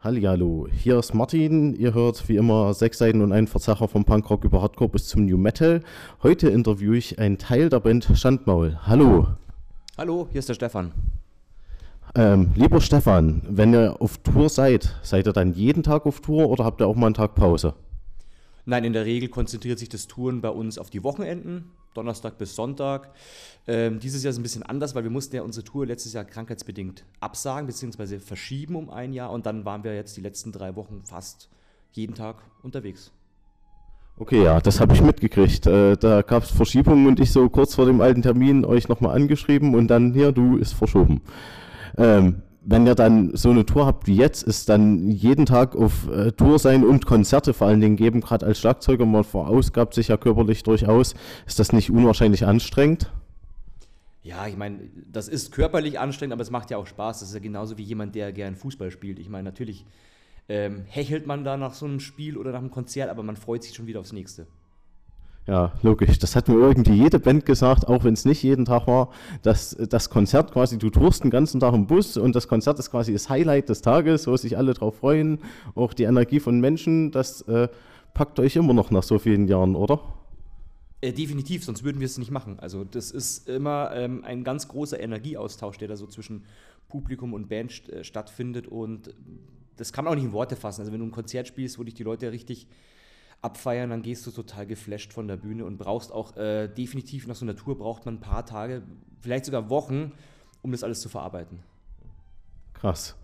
Hallihallo, hier ist Martin. Ihr hört wie immer sechs Seiten und einen Verzerrer vom Punkrock über Hardcore bis zum New Metal. Heute interviewe ich einen Teil der Band Schandmaul. Hallo. Hallo, hier ist der Stefan. Ähm, lieber Stefan, wenn ihr auf Tour seid, seid ihr dann jeden Tag auf Tour oder habt ihr auch mal einen Tag Pause? Nein, in der Regel konzentriert sich das Touren bei uns auf die Wochenenden, Donnerstag bis Sonntag. Ähm, dieses Jahr ist ein bisschen anders, weil wir mussten ja unsere Tour letztes Jahr krankheitsbedingt absagen bzw. verschieben um ein Jahr und dann waren wir jetzt die letzten drei Wochen fast jeden Tag unterwegs. Okay, ja, das habe ich mitgekriegt. Äh, da gab es Verschiebungen und ich so kurz vor dem alten Termin euch nochmal angeschrieben und dann hier, du ist verschoben. Ähm, wenn ihr dann so eine Tour habt wie jetzt, ist dann jeden Tag auf äh, Tour sein und Konzerte vor allen Dingen geben, gerade als Schlagzeuger, man verausgabt sich ja körperlich durchaus. Ist das nicht unwahrscheinlich anstrengend? Ja, ich meine, das ist körperlich anstrengend, aber es macht ja auch Spaß. Das ist ja genauso wie jemand, der gern Fußball spielt. Ich meine, natürlich ähm, hechelt man da nach so einem Spiel oder nach einem Konzert, aber man freut sich schon wieder aufs nächste. Ja, logisch. Das hat mir irgendwie jede Band gesagt, auch wenn es nicht jeden Tag war, dass das Konzert quasi, du tourst den ganzen Tag im Bus und das Konzert ist quasi das Highlight des Tages, wo sich alle drauf freuen. Auch die Energie von Menschen, das äh, packt euch immer noch nach so vielen Jahren, oder? Äh, definitiv, sonst würden wir es nicht machen. Also das ist immer ähm, ein ganz großer Energieaustausch, der da so zwischen Publikum und Band st äh, stattfindet und das kann man auch nicht in Worte fassen. Also wenn du ein Konzert spielst, wo dich die Leute richtig abfeiern, dann gehst du total geflasht von der Bühne und brauchst auch äh, definitiv nach so einer Tour braucht man ein paar Tage, vielleicht sogar Wochen, um das alles zu verarbeiten. Krass.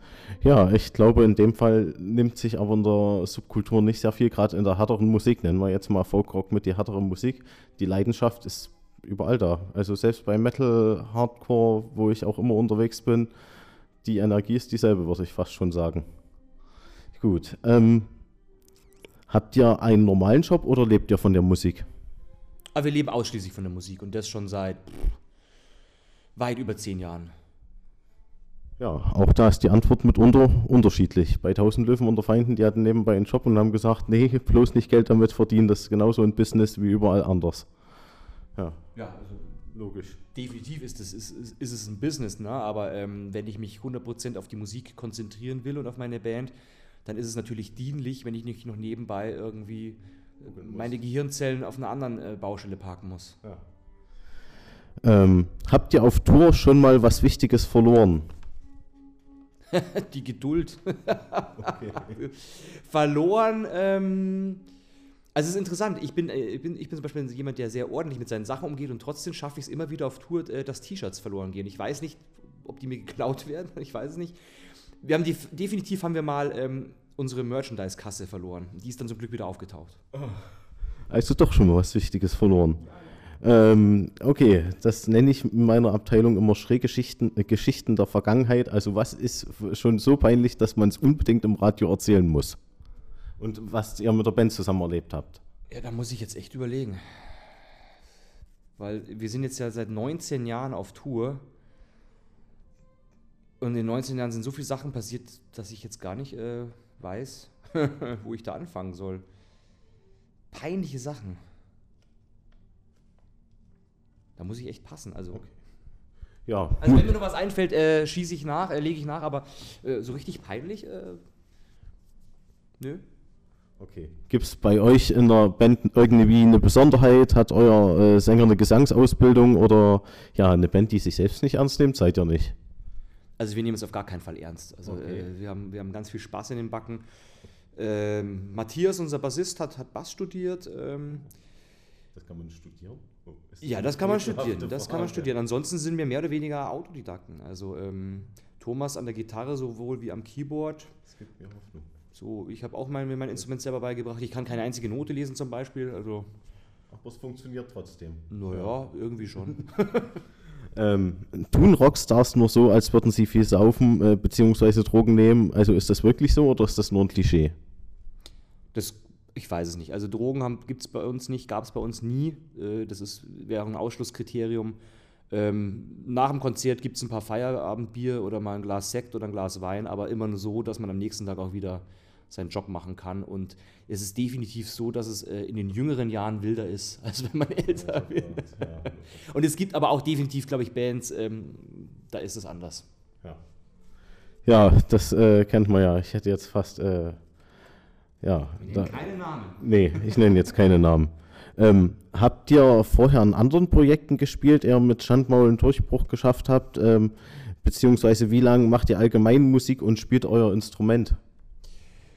Ja, ich glaube, in dem Fall nimmt sich aber in der Subkultur nicht sehr viel, gerade in der härteren Musik, nennen wir jetzt mal Folkrock mit die härteren Musik. Die Leidenschaft ist überall da. Also selbst bei Metal, Hardcore, wo ich auch immer unterwegs bin, die Energie ist dieselbe, würde ich fast schon sagen. Gut. Ähm, Habt ihr einen normalen Job oder lebt ihr von der Musik? Aber ah, wir leben ausschließlich von der Musik und das schon seit weit über zehn Jahren. Ja, auch da ist die Antwort mitunter unterschiedlich. Bei 1000 Löwen unter Feinden, die hatten nebenbei einen Job und haben gesagt, nee, bloß nicht Geld damit verdienen, das ist genauso ein Business wie überall anders. Ja, ja also logisch. Definitiv ist es, ist, ist es ein Business, ne? aber ähm, wenn ich mich 100% auf die Musik konzentrieren will und auf meine Band, dann ist es natürlich dienlich, wenn ich nicht noch nebenbei irgendwie meine Gehirnzellen auf einer anderen äh, Baustelle parken muss. Ja. Ähm, habt ihr auf Tour schon mal was Wichtiges verloren? Die Geduld. verloren. Ähm, also es ist interessant. Ich bin, äh, ich, bin, ich bin zum Beispiel jemand, der sehr ordentlich mit seinen Sachen umgeht und trotzdem schaffe ich es immer wieder auf Tour, äh, dass T-Shirts verloren gehen. Ich weiß nicht, ob die mir geklaut werden. Ich weiß es nicht wir haben die, definitiv haben wir mal ähm, unsere Merchandise-Kasse verloren. Die ist dann zum Glück wieder aufgetaucht. Also doch schon mal was Wichtiges verloren. Ähm, okay, das nenne ich in meiner Abteilung immer Schräggeschichten äh, Geschichten der Vergangenheit. Also was ist schon so peinlich, dass man es unbedingt im Radio erzählen muss? Und was ihr mit der Band zusammen erlebt habt? Ja, da muss ich jetzt echt überlegen. Weil wir sind jetzt ja seit 19 Jahren auf Tour und in den 19 Jahren sind so viele Sachen passiert, dass ich jetzt gar nicht äh, weiß, wo ich da anfangen soll. Peinliche Sachen. Da muss ich echt passen. Also, okay. ja, also wenn mir noch was einfällt, äh, schieße ich nach, äh, lege ich nach, aber äh, so richtig peinlich, äh, nö. Okay. Gibt es bei euch in der Band irgendwie eine Besonderheit? Hat euer äh, Sänger eine Gesangsausbildung oder ja, eine Band, die sich selbst nicht ernst nimmt? Seid ihr nicht? Also wir nehmen es auf gar keinen Fall ernst. Also okay. äh, wir, haben, wir haben ganz viel Spaß in den Backen. Ähm, Matthias, unser Bassist, hat, hat Bass studiert. Ähm, das kann man studieren? Oh, ja, das kann man studieren. Das kann man studieren. Ansonsten sind wir mehr oder weniger Autodidakten. Also ähm, Thomas an der Gitarre sowohl wie am Keyboard. Das gibt mir Hoffnung. So, ich habe auch mein, mein Instrument selber beigebracht. Ich kann keine einzige Note lesen zum Beispiel. Also, Aber es funktioniert trotzdem. Naja, irgendwie schon. Ähm, tun Rockstars nur so, als würden sie viel saufen äh, bzw. Drogen nehmen? Also ist das wirklich so oder ist das nur ein Klischee? Das, ich weiß es nicht. Also Drogen gibt es bei uns nicht, gab es bei uns nie. Äh, das ist, wäre ein Ausschlusskriterium. Ähm, nach dem Konzert gibt es ein paar Feierabendbier oder mal ein Glas Sekt oder ein Glas Wein, aber immer nur so, dass man am nächsten Tag auch wieder seinen Job machen kann. Und es ist definitiv so, dass es äh, in den jüngeren Jahren wilder ist, als wenn man älter ja, wird. Ja. Und es gibt aber auch definitiv, glaube ich, Bands, ähm, da ist es anders. Ja. Ja, das äh, kennt man ja. Ich hätte jetzt fast, äh, ja. Wir nennen keine Namen. Nee, ich nenne jetzt keine Namen. Ähm, habt ihr vorher an anderen Projekten gespielt, eher mit Schandmaul einen Durchbruch geschafft habt? Ähm, beziehungsweise wie lange macht ihr allgemein Musik und spielt euer Instrument?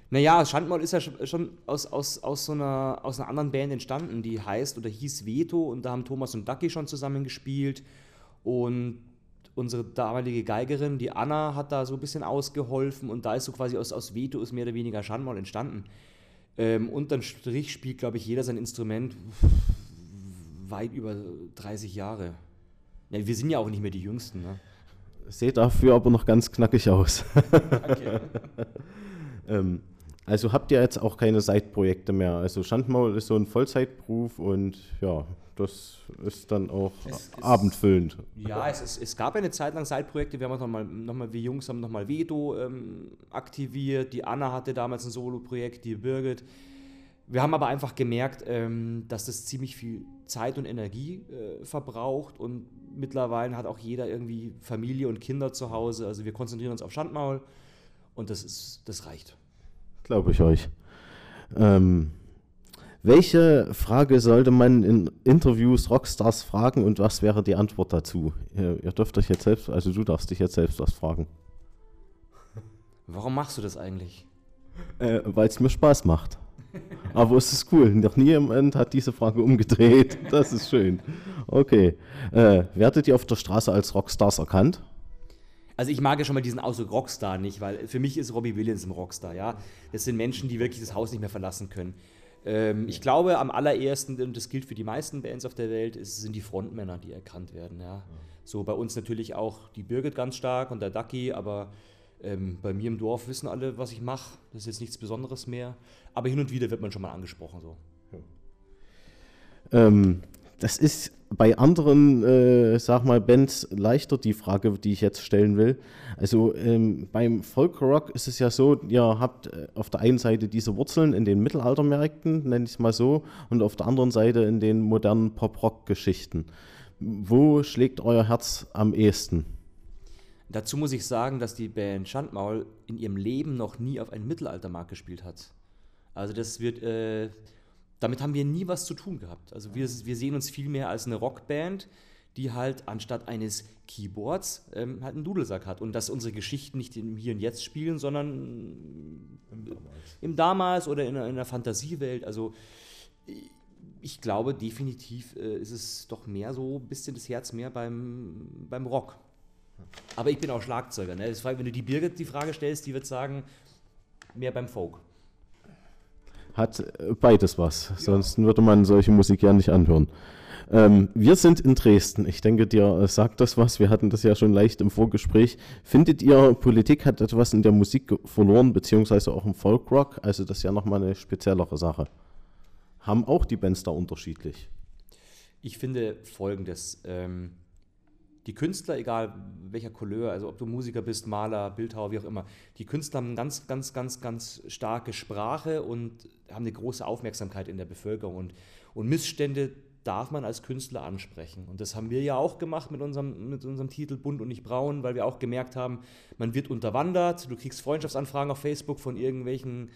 Naja, Schandmaul ist ja schon aus, aus, aus, so einer, aus einer anderen Band entstanden, die heißt oder hieß Veto und da haben Thomas und Ducky schon zusammen gespielt und unsere damalige Geigerin, die Anna, hat da so ein bisschen ausgeholfen und da ist so quasi aus, aus Veto ist mehr oder weniger Schandmaul entstanden. Ähm, unterm Strich spielt, glaube ich, jeder sein Instrument weit über 30 Jahre. Ja, wir sind ja auch nicht mehr die Jüngsten. Ne? Seht dafür aber noch ganz knackig aus. Danke. ähm, also habt ihr jetzt auch keine Seitprojekte mehr. Also Schandmaul ist so ein Vollzeitberuf und ja, das ist dann auch es, abendfüllend. Ja, es, es, es, gab eine Zeit lang Seitprojekte. Wir haben nochmal, noch mal, wir Jungs haben nochmal Vedo ähm, aktiviert. Die Anna hatte damals ein Solo-Projekt, die Birgit. Wir haben aber einfach gemerkt, ähm, dass das ziemlich viel Zeit und Energie äh, verbraucht und mittlerweile hat auch jeder irgendwie Familie und Kinder zu Hause. Also wir konzentrieren uns auf Schandmaul und das, ist, das reicht. Glaube ich euch. Ähm, welche Frage sollte man in Interviews Rockstars fragen und was wäre die Antwort dazu? Ihr, ihr dürft euch jetzt selbst, also du darfst dich jetzt selbst was fragen. Warum machst du das eigentlich? Äh, Weil es mir Spaß macht. Aber es ist cool. Noch nie jemand hat diese Frage umgedreht. Das ist schön. Okay. Äh, werdet ihr auf der Straße als Rockstars erkannt? Also ich mag ja schon mal diesen Ausdruck Rockstar nicht, weil für mich ist Robbie Williams ein Rockstar, ja. Das sind Menschen, die wirklich das Haus nicht mehr verlassen können. Ähm, ich glaube, am allerersten, und das gilt für die meisten Bands auf der Welt, ist, sind die Frontmänner, die erkannt werden, ja. So bei uns natürlich auch die Birgit ganz stark und der Ducky, aber ähm, bei mir im Dorf wissen alle, was ich mache. Das ist jetzt nichts Besonderes mehr. Aber hin und wieder wird man schon mal angesprochen so. Ähm, das ist bei anderen, äh, sag mal, Bands leichter die Frage, die ich jetzt stellen will. Also ähm, beim Folkrock ist es ja so, ihr habt äh, auf der einen Seite diese Wurzeln in den Mittelaltermärkten, nenne ich es mal so, und auf der anderen Seite in den modernen Pop-Rock-Geschichten. Wo schlägt euer Herz am ehesten? Dazu muss ich sagen, dass die Band Schandmaul in ihrem Leben noch nie auf einen Mittelaltermarkt gespielt hat. Also das wird, äh, damit haben wir nie was zu tun gehabt. Also wir, wir sehen uns viel mehr als eine Rockband, die halt anstatt eines Keyboards ähm, halt einen Dudelsack hat. Und dass unsere Geschichten nicht im Hier und Jetzt spielen, sondern im Damals, im Damals oder in einer, in einer, Fantasiewelt. Also ich glaube definitiv äh, ist es doch mehr so ein bisschen das Herz mehr beim, beim Rock. Aber ich bin auch Schlagzeuger. Ne? Das, wenn du die Birgit die Frage stellst, die wird sagen, mehr beim Folk hat äh, beides was. Ja. Sonst würde man solche Musik ja nicht anhören. Ähm, wir sind in Dresden. Ich denke, dir äh, sagt das was. Wir hatten das ja schon leicht im Vorgespräch. Findet ihr, Politik hat etwas in der Musik verloren, beziehungsweise auch im Folkrock? Also das ist ja nochmal eine speziellere Sache. Haben auch die Bands da unterschiedlich? Ich finde folgendes. Ähm die Künstler, egal welcher Couleur, also ob du Musiker bist, Maler, Bildhauer, wie auch immer, die Künstler haben eine ganz, ganz, ganz, ganz starke Sprache und haben eine große Aufmerksamkeit in der Bevölkerung. Und, und Missstände darf man als Künstler ansprechen. Und das haben wir ja auch gemacht mit unserem, mit unserem Titel Bunt und nicht braun, weil wir auch gemerkt haben, man wird unterwandert, du kriegst Freundschaftsanfragen auf Facebook von irgendwelchen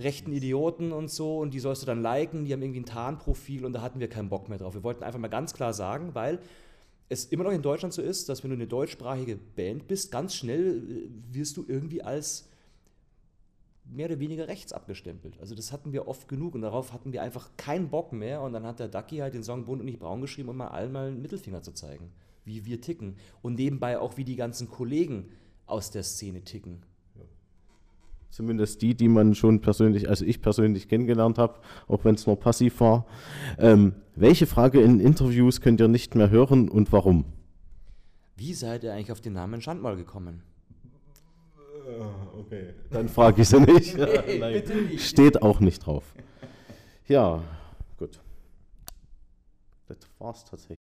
rechten Idioten und so und die sollst du dann liken, die haben irgendwie ein Tarnprofil und da hatten wir keinen Bock mehr drauf. Wir wollten einfach mal ganz klar sagen, weil es immer noch in Deutschland so ist, dass wenn du eine deutschsprachige Band bist, ganz schnell äh, wirst du irgendwie als mehr oder weniger rechts abgestempelt. Also das hatten wir oft genug und darauf hatten wir einfach keinen Bock mehr und dann hat der Ducky halt den Song Bunt und nicht braun geschrieben, um mal allen mal einen Mittelfinger zu zeigen, wie wir ticken und nebenbei auch wie die ganzen Kollegen aus der Szene ticken. Zumindest die, die man schon persönlich, also ich persönlich kennengelernt habe, auch wenn es nur passiv war. Ähm, welche Frage in Interviews könnt ihr nicht mehr hören und warum? Wie seid ihr eigentlich auf den Namen Schandmal gekommen? Äh, okay. Dann frage ich sie nicht. nee, bitte nicht. Steht auch nicht drauf. Ja, gut. Das war's tatsächlich.